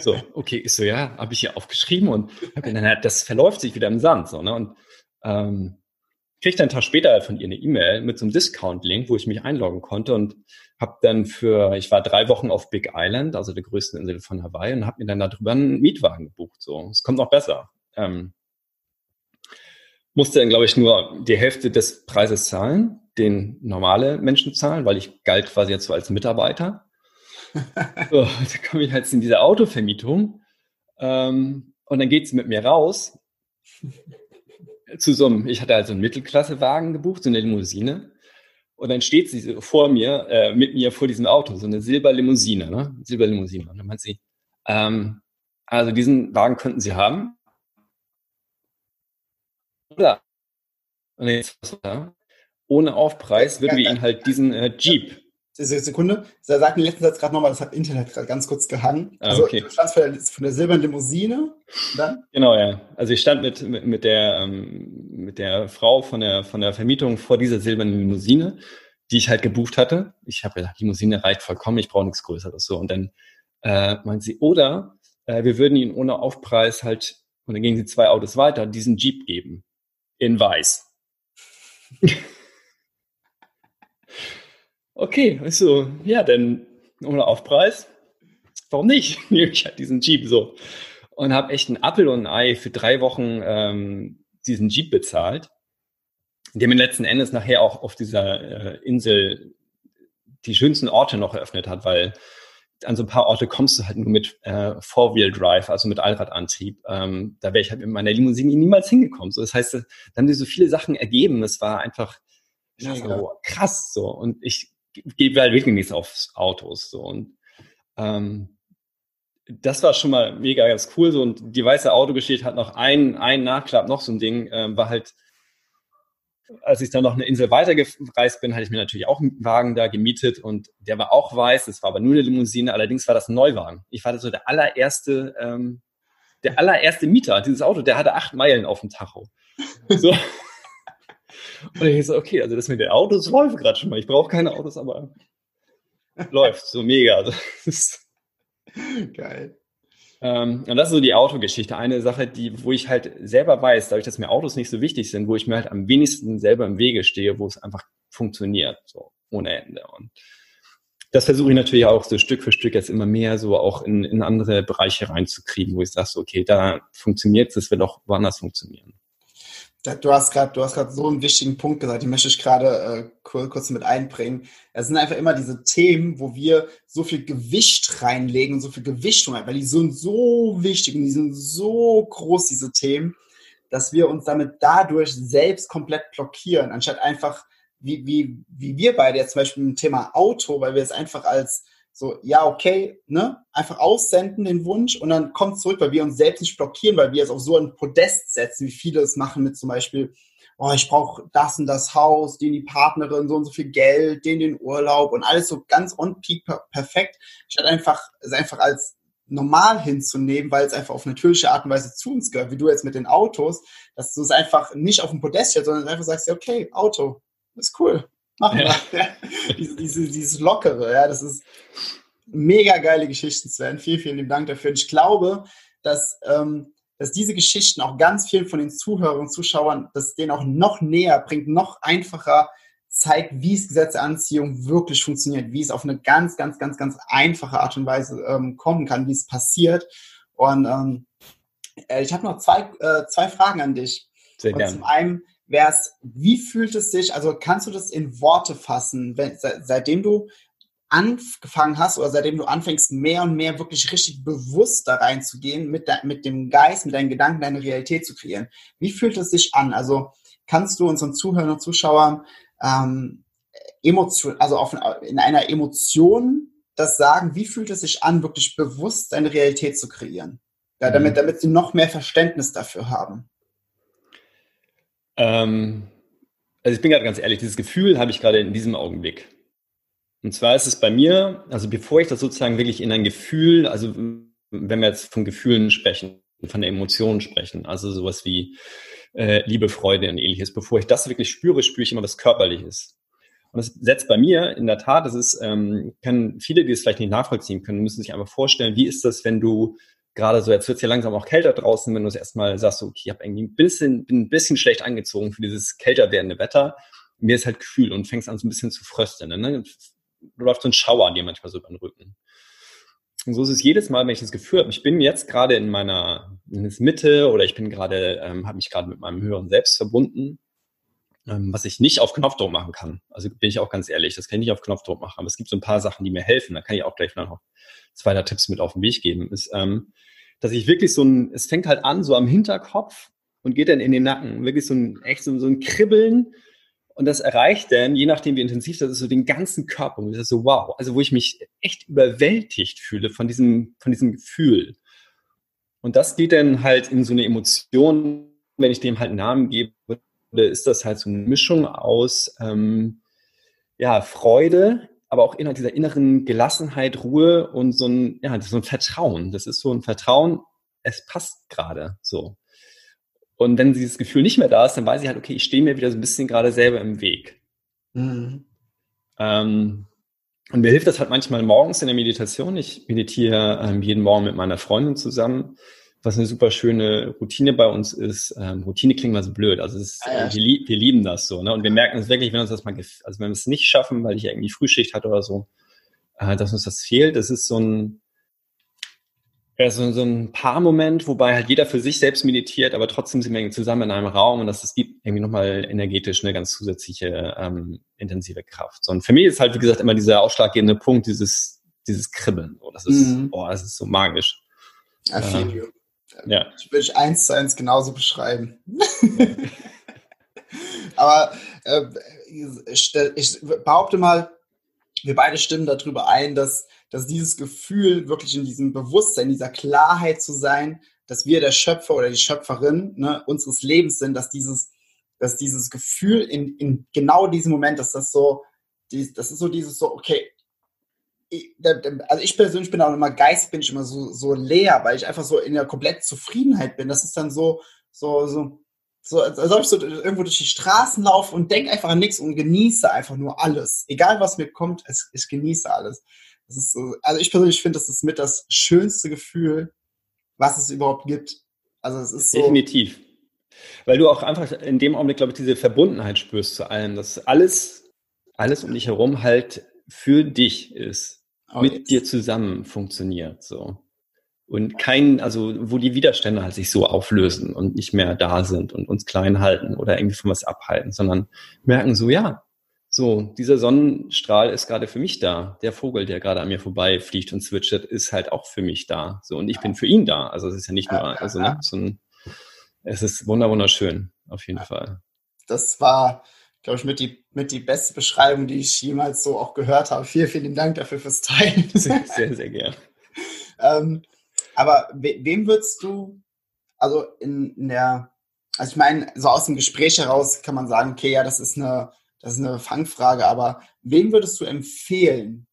B: So, okay, ist so, ja, habe ich hier aufgeschrieben und hab dann, das verläuft sich wieder im Sand. So, ne? Und ähm, kriegte einen Tag später von ihr eine E-Mail mit so einem Discount-Link, wo ich mich einloggen konnte und habe dann für, ich war drei Wochen auf Big Island, also der größten Insel von Hawaii, und habe mir dann darüber einen Mietwagen gebucht. So, es kommt noch besser. Ähm, musste dann, glaube ich, nur die Hälfte des Preises zahlen, den normale Menschen zahlen, weil ich galt quasi jetzt so als Mitarbeiter. so, da komme ich halt in diese Autovermietung ähm, und dann geht sie mit mir raus zu so einem, ich hatte also einen Mittelklassewagen gebucht, so eine Limousine. Und dann steht sie vor mir, äh, mit mir vor diesem Auto, so eine Silberlimousine, ne? Silberlimousine. Und dann meint sie, ähm, also diesen Wagen könnten Sie haben. Jetzt, ohne Aufpreis würden wir Ihnen halt diesen äh, Jeep.
A: Sekunde, da sagt den letzten Satz gerade nochmal, das hat Internet gerade ganz kurz gehangen.
B: Ah, also okay.
A: du standst von der, von der silbernen Limousine dann?
B: Genau, ja. Also ich stand mit, mit, mit, der, ähm, mit der Frau von der, von der Vermietung vor dieser silbernen Limousine, die ich halt gebucht hatte. Ich habe die Limousine reicht vollkommen, ich brauche nichts Größeres. So. Und dann äh, meint sie, oder äh, wir würden Ihnen ohne Aufpreis halt, und dann gingen sie zwei Autos weiter, diesen Jeep geben in weiß. okay, so, ja, dann ohne Aufpreis. Warum nicht? ich hatte diesen Jeep so. Und habe echt ein Apfel und ein Ei für drei Wochen ähm, diesen Jeep bezahlt, der mir letzten Endes nachher auch auf dieser äh, Insel die schönsten Orte noch eröffnet hat, weil an so ein paar Orte kommst du halt nur mit äh, Four-Wheel-Drive, also mit Allradantrieb. Ähm, da wäre ich halt mit meiner Limousine niemals hingekommen. So, das heißt, da haben sich so viele Sachen ergeben. Es war einfach ja, so, krass so. Und ich gebe halt wirklich nichts aufs Autos. So. Und ähm, das war schon mal mega ganz cool. So. Und die weiße Autogeschichte hat noch einen, einen Nachklapp, noch so ein Ding, ähm, war halt als ich dann noch eine Insel weitergereist bin, hatte ich mir natürlich auch einen Wagen da gemietet und der war auch weiß. Es war aber nur eine Limousine. Allerdings war das ein Neuwagen. Ich war so der allererste, ähm, der allererste Mieter. Dieses Auto, der hatte acht Meilen auf dem Tacho. So. Und ich so, okay, also das mit den Autos läuft gerade schon mal. Ich brauche keine Autos, aber läuft so mega.
A: Geil.
B: Ähm, und das ist so die Autogeschichte. Eine Sache, die, wo ich halt selber weiß, dadurch, dass mir Autos nicht so wichtig sind, wo ich mir halt am wenigsten selber im Wege stehe, wo es einfach funktioniert, so ohne Ende. Und das versuche ich natürlich auch so Stück für Stück jetzt immer mehr so auch in, in andere Bereiche reinzukriegen, wo ich sage, okay, da funktioniert es, das wird auch woanders funktionieren.
A: Du hast gerade, du hast gerade so einen wichtigen Punkt gesagt, den möchte ich gerade äh, kurz mit einbringen. Es sind einfach immer diese Themen, wo wir so viel Gewicht reinlegen so viel Gewichtung, weil die sind so wichtig und die sind so groß, diese Themen, dass wir uns damit dadurch selbst komplett blockieren, anstatt einfach, wie, wie, wie wir beide jetzt zum Beispiel im Thema Auto, weil wir es einfach als so, ja, okay, ne, einfach aussenden den Wunsch und dann kommt zurück, weil wir uns selbst nicht blockieren, weil wir es auf so ein Podest setzen, wie viele es machen mit zum Beispiel, oh, ich brauche das und das Haus, den die Partnerin, so und so viel Geld, den den Urlaub und alles so ganz on peak perfekt, statt einfach, es einfach als normal hinzunehmen, weil es einfach auf natürliche Art und Weise zu uns gehört, wie du jetzt mit den Autos, dass du es einfach nicht auf dem Podest stellst, sondern einfach sagst, ja, okay, Auto, ist cool, machen wir. Ja. Diese, diese, dieses Lockere, ja, das ist mega geile Geschichten, Sven. Vielen, vielen lieben Dank dafür. Und ich glaube, dass, ähm, dass diese Geschichten auch ganz vielen von den Zuhörern und Zuschauern, dass denen auch noch näher bringt, noch einfacher zeigt, wie es Gesetz der Anziehung wirklich funktioniert, wie es auf eine ganz, ganz, ganz, ganz einfache Art und Weise ähm, kommen kann, wie es passiert. Und ähm, äh, ich habe noch zwei, äh, zwei Fragen an dich. Sehr gerne. Zum einen, wär's, wie fühlt es sich, also kannst du das in Worte fassen, wenn, seitdem du angefangen hast oder seitdem du anfängst, mehr und mehr wirklich richtig bewusst da reinzugehen, mit, de, mit dem Geist, mit deinen Gedanken, deine Realität zu kreieren. Wie fühlt es sich an? Also kannst du unseren Zuhörern und Zuschauern ähm, Emotion, also auf, in einer Emotion das sagen, wie fühlt es sich an, wirklich bewusst deine Realität zu kreieren? Ja, damit, mhm. damit sie noch mehr Verständnis dafür haben.
B: Ähm, also ich bin gerade ganz ehrlich, dieses Gefühl habe ich gerade in diesem Augenblick. Und zwar ist es bei mir, also bevor ich das sozusagen wirklich in ein Gefühl, also wenn wir jetzt von Gefühlen sprechen, von Emotionen sprechen, also sowas wie äh, Liebe, Freude und ähnliches, bevor ich das wirklich spüre, spüre ich immer was Körperliches. Und das setzt bei mir in der Tat, das ist, ähm, können viele, die es vielleicht nicht nachvollziehen können, müssen sich einfach vorstellen, wie ist das, wenn du gerade so, jetzt wird es ja langsam auch kälter draußen, wenn du es erstmal sagst, okay, ich habe irgendwie ein bisschen, bin ein bisschen schlecht angezogen für dieses kälter werdende Wetter. Mir ist halt kühl und fängst an so ein bisschen zu frösteln. Ne? Du läuft so ein Schauer dir manchmal so über den Rücken. Und so ist es jedes Mal, wenn ich das Gefühl habe, ich bin jetzt gerade in meiner in Mitte oder ich bin gerade, ähm, habe mich gerade mit meinem höheren Selbst verbunden, was ich nicht auf Knopfdruck machen kann. Also bin ich auch ganz ehrlich, das kann ich nicht auf Knopfdruck machen. Aber es gibt so ein paar Sachen, die mir helfen. Da kann ich auch gleich noch zwei der Tipps mit auf den Weg geben. Ist, ähm, dass ich wirklich so ein, es fängt halt an so am Hinterkopf und geht dann in den Nacken. Wirklich so ein, echt so, so ein Kribbeln und das erreicht dann, je nachdem wie intensiv das ist, so den ganzen Körper. Und das ist so, wow. Also wo ich mich echt überwältigt fühle von diesem, von diesem Gefühl. Und das geht dann halt in so eine Emotion, wenn ich dem halt einen Namen gebe, ist das halt so eine Mischung aus ähm, ja, Freude, aber auch innerhalb dieser inneren Gelassenheit, Ruhe und so ein, ja, so ein Vertrauen. Das ist so ein Vertrauen, es passt gerade so. Und wenn dieses Gefühl nicht mehr da ist, dann weiß ich halt, okay, ich stehe mir wieder so ein bisschen gerade selber im Weg. Mhm. Ähm, und mir hilft das halt manchmal morgens in der Meditation. Ich meditiere ähm, jeden Morgen mit meiner Freundin zusammen, was eine super schöne Routine bei uns ist. Ähm, Routine klingt mal so blöd. Also ist, ah, ja. wir, lieb, wir, lieben das so. Ne? Und wir merken es wirklich, wenn uns das mal, also wenn wir es nicht schaffen, weil ich irgendwie Frühschicht hatte oder so, äh, dass uns das fehlt. Das ist so ein, ja, so, so ein Paar-Moment, wobei halt jeder für sich selbst meditiert, aber trotzdem sind wir zusammen in einem Raum und das, das gibt irgendwie nochmal energetisch eine ganz zusätzliche ähm, intensive Kraft. So, und für mich ist halt, wie gesagt, immer dieser ausschlaggebende Punkt, dieses, dieses Kribbeln. Oh, das ist, mhm. oh, das ist so magisch.
A: I feel you. Ja. Ich würde ich eins zu eins genauso beschreiben. aber äh, ich, ich behaupte mal, wir beide stimmen darüber ein, dass dass dieses Gefühl wirklich in diesem Bewusstsein, dieser Klarheit zu sein, dass wir der Schöpfer oder die Schöpferin ne, unseres Lebens sind, dass dieses, dass dieses Gefühl in, in genau diesem Moment, dass das so, das ist so dieses so, okay, also ich persönlich bin auch immer geistig, bin ich immer so, so leer, weil ich einfach so in der kompletten Zufriedenheit bin. Das ist dann so, so, so, so, als ob ich so irgendwo durch die Straßen laufe und denke einfach an nichts und genieße einfach nur alles. Egal was mir kommt, es, ich genieße alles. So, also ich persönlich finde, das ist mit das schönste Gefühl, was es überhaupt gibt. Also es ist so.
B: Definitiv. Weil du auch einfach in dem Augenblick, glaube ich, diese Verbundenheit spürst zu allem, dass alles, alles um dich herum halt für dich ist, mit dir zusammen funktioniert. So. und kein, also wo die Widerstände halt sich so auflösen und nicht mehr da sind und uns klein halten oder irgendwie von was abhalten, sondern merken so, ja, so, dieser Sonnenstrahl ist gerade für mich da. Der Vogel, der gerade an mir vorbeifliegt und zwitschert, ist halt auch für mich da. So, und ich bin für ihn da. Also es ist ja nicht nur, also ne, so ein, es ist wunderschön, auf jeden Fall.
A: Das war, glaube ich, mit die, mit die beste Beschreibung, die ich jemals so auch gehört habe. Vielen, vielen Dank dafür fürs Teilen.
B: Sehr, sehr, sehr gern.
A: ähm, aber we wem würdest du, also in, in der, also ich meine, so aus dem Gespräch heraus kann man sagen, okay, ja, das ist eine das ist eine Fangfrage, aber wem würdest du empfehlen,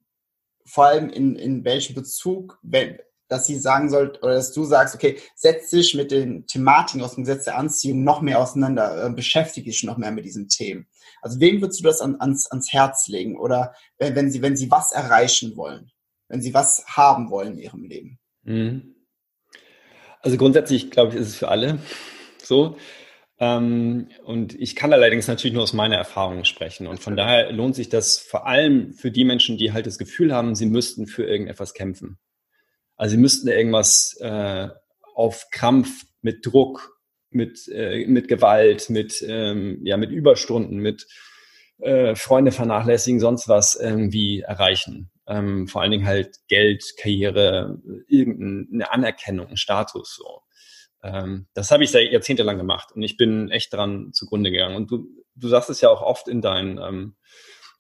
A: vor allem in, in welchem Bezug, wenn, dass sie sagen sollt oder dass du sagst, okay, setz dich mit den Thematiken aus dem Gesetz der Anziehung noch mehr auseinander, äh, beschäftige dich noch mehr mit diesen Themen. Also wem würdest du das an, ans, ans Herz legen oder wenn, wenn sie wenn sie was erreichen wollen, wenn sie was haben wollen in ihrem Leben? Mhm.
B: Also grundsätzlich glaube ich, ist es für alle so. Ähm, und ich kann allerdings natürlich nur aus meiner Erfahrung sprechen. Und von daher lohnt sich das vor allem für die Menschen, die halt das Gefühl haben, sie müssten für irgendetwas kämpfen. Also sie müssten irgendwas äh, auf Krampf, mit Druck, mit, äh, mit Gewalt, mit, ähm, ja, mit Überstunden, mit äh, Freunde vernachlässigen, sonst was irgendwie erreichen. Ähm, vor allen Dingen halt Geld, Karriere, irgendeine Anerkennung, einen Status so. Ähm, das habe ich seit jahrzehntelang gemacht und ich bin echt dran zugrunde gegangen. Und du, du sagst es ja auch oft in deinen, ähm,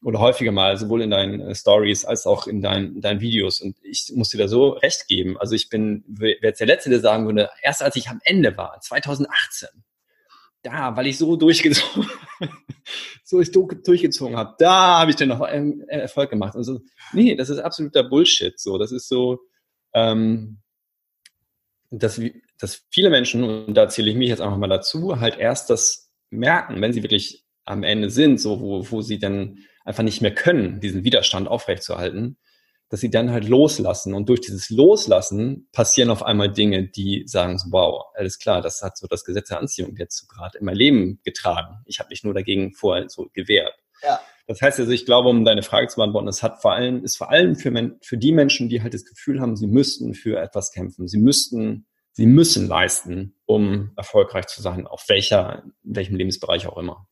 B: oder häufiger mal, sowohl in deinen äh, Stories als auch in deinen, in deinen Videos. Und ich muss dir da so recht geben. Also ich bin, wer jetzt der Letzte, der sagen würde, erst als ich am Ende war, 2018, da, weil ich so durchgezogen, so ich durchgezogen habe, da habe ich dann noch Erfolg gemacht. Und so, nee, das ist absoluter Bullshit. So, das ist so, ähm, dass, dass viele Menschen, und da zähle ich mich jetzt einfach mal dazu, halt erst das merken, wenn sie wirklich am Ende sind, so wo, wo sie dann einfach nicht mehr können, diesen Widerstand aufrechtzuerhalten, dass sie dann halt loslassen. Und durch dieses Loslassen passieren auf einmal Dinge, die sagen so, wow, alles klar, das hat so das Gesetz der Anziehung jetzt so gerade in mein Leben getragen. Ich habe mich nur dagegen vorher so gewehrt. Ja. Das heißt also, ich glaube, um deine Frage zu beantworten, es hat vor allem, ist vor allem für, für die Menschen, die halt das Gefühl haben, sie müssten für etwas kämpfen. Sie müssten, sie müssen leisten, um erfolgreich zu sein, auf welcher, in welchem Lebensbereich auch immer.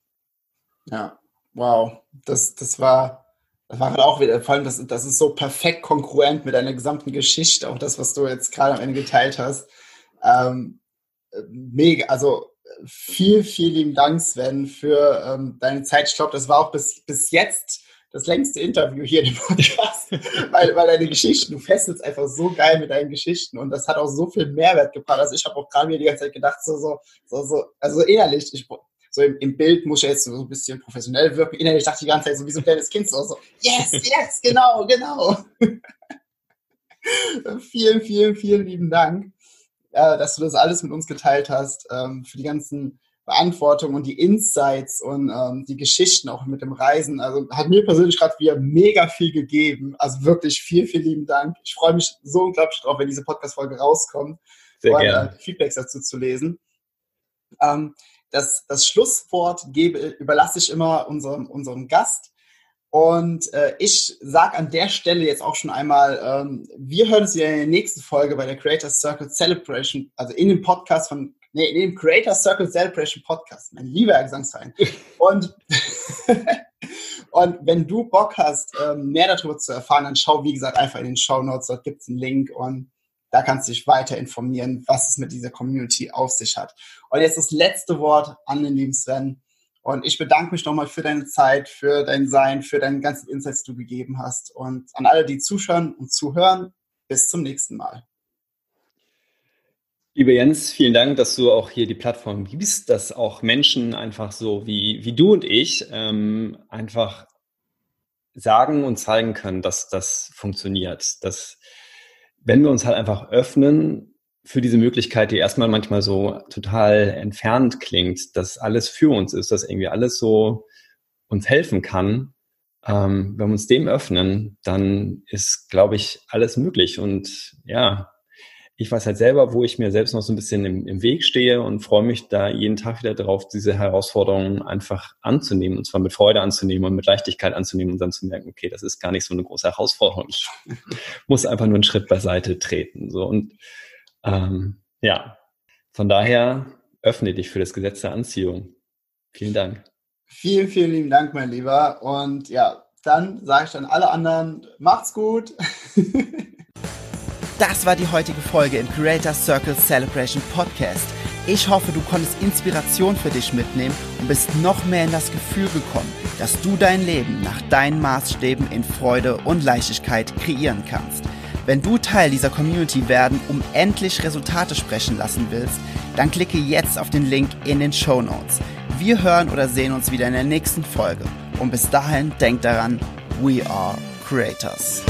A: Ja, wow. Das, das war, das war halt auch wieder, vor allem, das, das ist so perfekt konkurrent mit deiner gesamten Geschichte, auch das, was du jetzt gerade am Ende geteilt hast. Ähm, mega, also viel, vielen lieben Dank, Sven, für ähm, deine Zeit. Ich glaube, das war auch bis, bis jetzt das längste Interview hier dem Podcast, weil, weil deine Geschichten, du fesselst einfach so geil mit deinen Geschichten und das hat auch so viel Mehrwert gebracht. Also ich habe auch gerade mir die ganze Zeit gedacht, so, so, so, so also innerlich, ich, so im, im, Bild muss ich jetzt so ein bisschen professionell wirken. Innerlich dachte ich die ganze Zeit so wie so ein kleines Kind, so, so yes, yes, genau, genau. vielen, vielen, vielen lieben Dank äh, dass du das alles mit uns geteilt hast, ähm, für die ganzen Beantwortungen und die Insights und ähm, die Geschichten auch mit dem Reisen. Also hat mir persönlich gerade wieder mega viel gegeben. Also wirklich viel, vielen lieben Dank. Ich freue mich so unglaublich drauf, wenn diese Podcast-Folge rauskommt, Sehr und, gerne. Äh, Feedbacks dazu zu lesen. Ähm, das, das Schlusswort gebe, überlasse ich immer unserem, unserem Gast. Und äh, ich sage an der Stelle jetzt auch schon einmal, ähm, wir hören uns wieder in der nächsten Folge bei der Creator Circle Celebration, also in dem Podcast von, nee, in dem Creator Circle Celebration Podcast, mein lieber Gesangsverein. Und, und wenn du Bock hast, ähm, mehr darüber zu erfahren, dann schau, wie gesagt, einfach in den Show Notes, dort gibt es einen Link und da kannst du dich weiter informieren, was es mit dieser Community auf sich hat. Und jetzt das letzte Wort an den lieben Sven. Und ich bedanke mich nochmal für deine Zeit, für dein Sein, für deine ganzen Insights, die du gegeben hast. Und an alle, die zuschauen und zuhören, bis zum nächsten Mal.
B: Lieber Jens, vielen Dank, dass du auch hier die Plattform gibst, dass auch Menschen einfach so wie, wie du und ich ähm, einfach sagen und zeigen können, dass das funktioniert. Dass wenn wir uns halt einfach öffnen für diese Möglichkeit, die erstmal manchmal so total entfernt klingt, dass alles für uns ist, dass irgendwie alles so uns helfen kann. Ähm, wenn wir uns dem öffnen, dann ist, glaube ich, alles möglich. Und ja, ich weiß halt selber, wo ich mir selbst noch so ein bisschen im, im Weg stehe und freue mich da jeden Tag wieder drauf, diese Herausforderungen einfach anzunehmen und zwar mit Freude anzunehmen und mit Leichtigkeit anzunehmen und dann zu merken, okay, das ist gar nicht so eine große Herausforderung. Ich muss einfach nur einen Schritt beiseite treten. So und Ähm, ja, von daher öffne dich für das Gesetz der Anziehung. Vielen Dank.
C: Vielen, vielen lieben Dank, mein Lieber. Und ja, dann sage ich dann alle anderen, macht's gut.
A: das war die heutige Folge im Creator Circle Celebration Podcast. Ich hoffe, du konntest Inspiration für dich mitnehmen und bist noch mehr in das Gefühl gekommen, dass du dein Leben nach deinen Maßstäben in Freude und Leichtigkeit kreieren kannst. Wenn du Teil dieser Community werden, um endlich Resultate sprechen lassen willst, dann klicke jetzt auf den Link in den Show Notes. Wir hören oder sehen uns wieder in der nächsten Folge. Und bis dahin denk daran, we are creators.